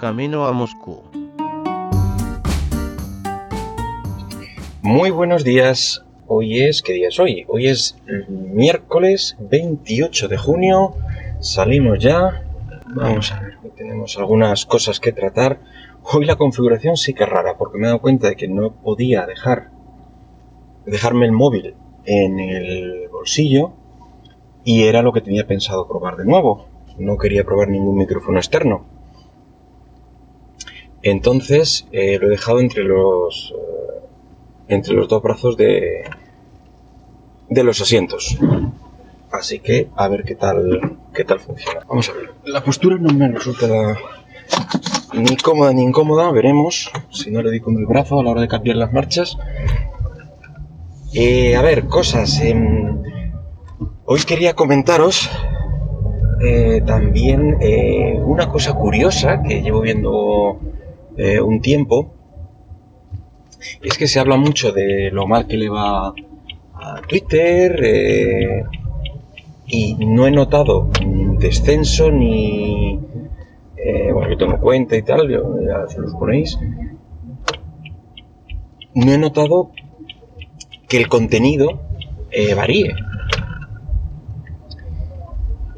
camino a Moscú. Muy buenos días. Hoy es, ¿qué día es hoy? Hoy es miércoles 28 de junio. Salimos ya. Vamos a ver, tenemos algunas cosas que tratar. Hoy la configuración sí que es rara, porque me he dado cuenta de que no podía dejar dejarme el móvil en el bolsillo y era lo que tenía pensado probar de nuevo. No quería probar ningún micrófono externo. Entonces eh, lo he dejado entre los eh, entre los dos brazos de de los asientos. Así que a ver qué tal qué tal funciona. Vamos a ver. La postura no me resulta ni cómoda ni incómoda. Veremos si no le doy con el brazo a la hora de cambiar las marchas. Eh, a ver, cosas. Em, hoy quería comentaros eh, también eh, una cosa curiosa que llevo viendo un tiempo. Es que se habla mucho de lo mal que le va a Twitter y no he notado descenso ni... bueno, yo tengo cuenta y tal, ya se los ponéis. No he notado que el contenido eh, varíe.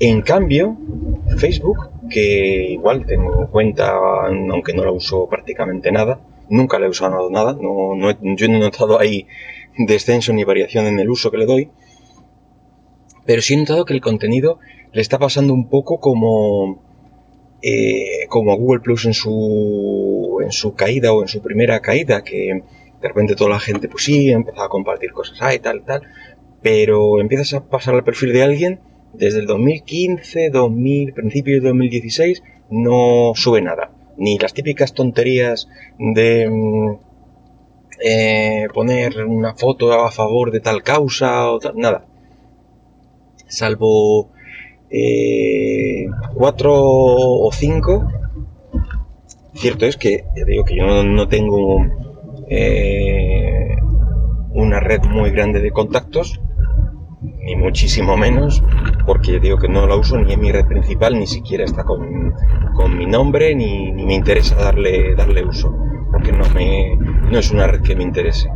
En cambio, Facebook, que igual tengo cuenta, aunque no la uso prácticamente nada, nunca la he usado nada, no, yo no he notado ahí descenso ni variación en el uso que le doy, pero sí he notado que el contenido le está pasando un poco como, eh, como Google Plus en su, en su caída o en su primera caída, que de repente toda la gente, pues sí, empezado a compartir cosas, ah, y tal, tal, pero empiezas a pasar al perfil de alguien, desde el 2015, 2000, principios de 2016, no sube nada. Ni las típicas tonterías de mm, eh, poner una foto a favor de tal causa o tal, nada. Salvo eh, cuatro o cinco. Cierto es que, ya digo que yo no tengo eh, una red muy grande de contactos, ni muchísimo menos, porque digo que no la uso ni en mi red principal, ni siquiera está con, mi nombre, ni, me interesa darle, darle uso, porque no, me, no es una red que me interese.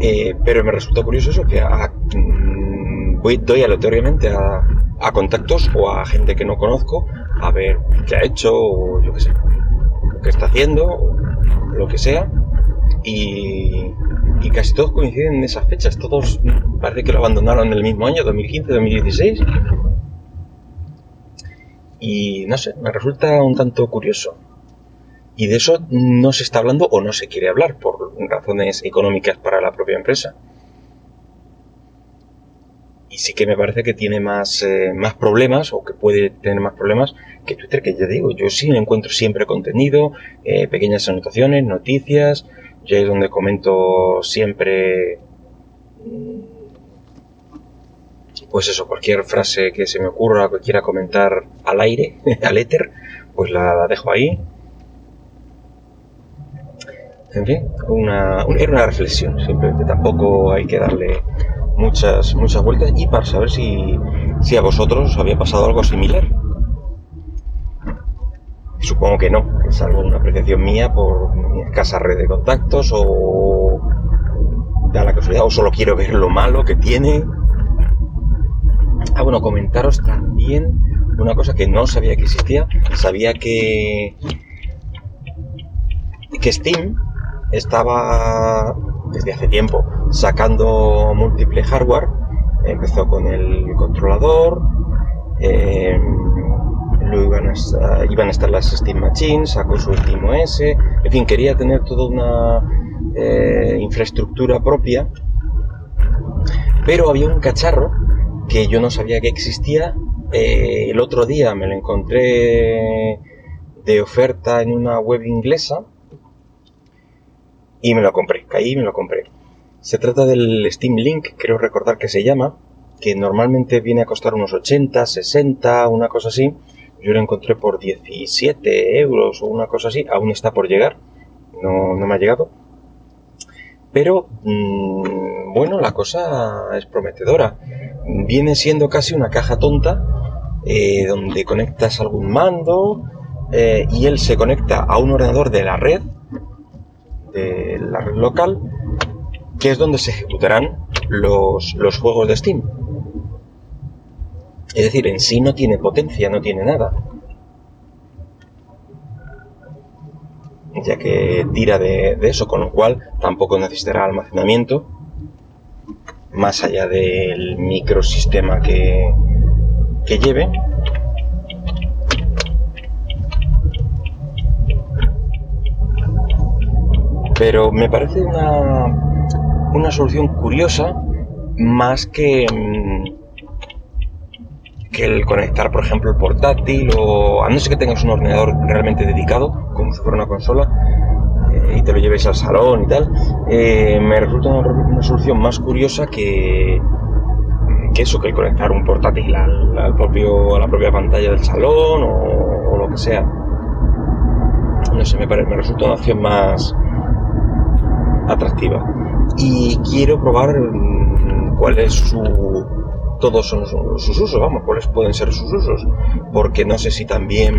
Eh, pero me resulta curioso eso, que mm, voy, doy aleatoriamente a, a contactos o a gente que no conozco a ver qué ha hecho o yo qué sé que está haciendo, lo que sea, y, casi todos coinciden en esas fechas, todos parece que lo abandonaron en el mismo año, 2015-2016, y no sé, me resulta un tanto curioso. Y de eso no se está hablando o no se quiere hablar por razones económicas para la propia empresa. Y sí que me parece que tiene más, eh, más problemas o que puede tener más problemas que Twitter, que ya digo, yo sí encuentro siempre contenido, eh, pequeñas anotaciones, noticias, yo es donde comento siempre, mm, pues eso, cualquier frase que se me ocurra, que quiera comentar al aire, al éter, pues la, dejo ahí. En fin, una, era una reflexión, simplemente tampoco hay que darle muchas, muchas vueltas y para saber si, si a vosotros os había pasado algo similar. Supongo que no, es algo una apreciación mía por mi escasa red de contactos o da la casualidad o solo quiero ver lo malo que tiene. Ah, bueno, comentaros también una cosa que no sabía que existía. Sabía que que Steam estaba desde hace tiempo sacando múltiple hardware. Empezó con el controlador, eh, iban a, iban a, estar las Steam Machines, sacó su Steam OS, en fin, quería tener toda una eh, infraestructura propia, pero había un cacharro que yo no sabía que existía. Eh, el otro día me lo encontré de oferta en una web inglesa y me lo compré, caí y me lo compré. Se trata del Steam Link, creo recordar que se llama, que normalmente viene a costar unos 80, 60, una cosa así. Yo lo encontré por 17 euros o una cosa así, aún está por llegar, no, me ha llegado. Pero, mm, bueno, la cosa es prometedora. Viene siendo casi una caja tonta eh, donde conectas algún mando eh, y él se conecta a un ordenador de la red, de la red local, que es donde se ejecutarán los, los juegos de Steam. Es decir, en sí no tiene potencia, no tiene nada. Ya que tira de, eso, con lo cual tampoco necesitará almacenamiento más allá del microsistema que, que lleve. Pero me parece una, una solución curiosa más que, mm, que el conectar, por ejemplo, el portátil o a no ser que tengas un ordenador realmente dedicado, como si fuera una consola, eh, y te lo lleves al salón y tal, eh, me resulta una, solución más curiosa que, que eso, que el conectar un portátil al, propio, a la propia pantalla del salón o, lo que sea. No sé, me, me resulta una opción más atractiva. Y quiero probar mm, cuál es su todos son sus usos, vamos, cuáles pueden ser sus usos, porque no sé si también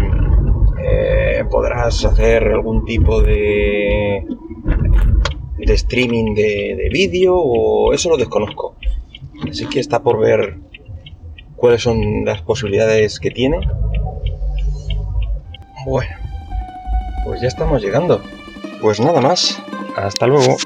eh, podrás hacer algún tipo de, de streaming de, de vídeo o eso lo desconozco. Así que está por ver cuáles son las posibilidades que tiene. Bueno, pues ya estamos llegando. Pues nada más. Hasta luego.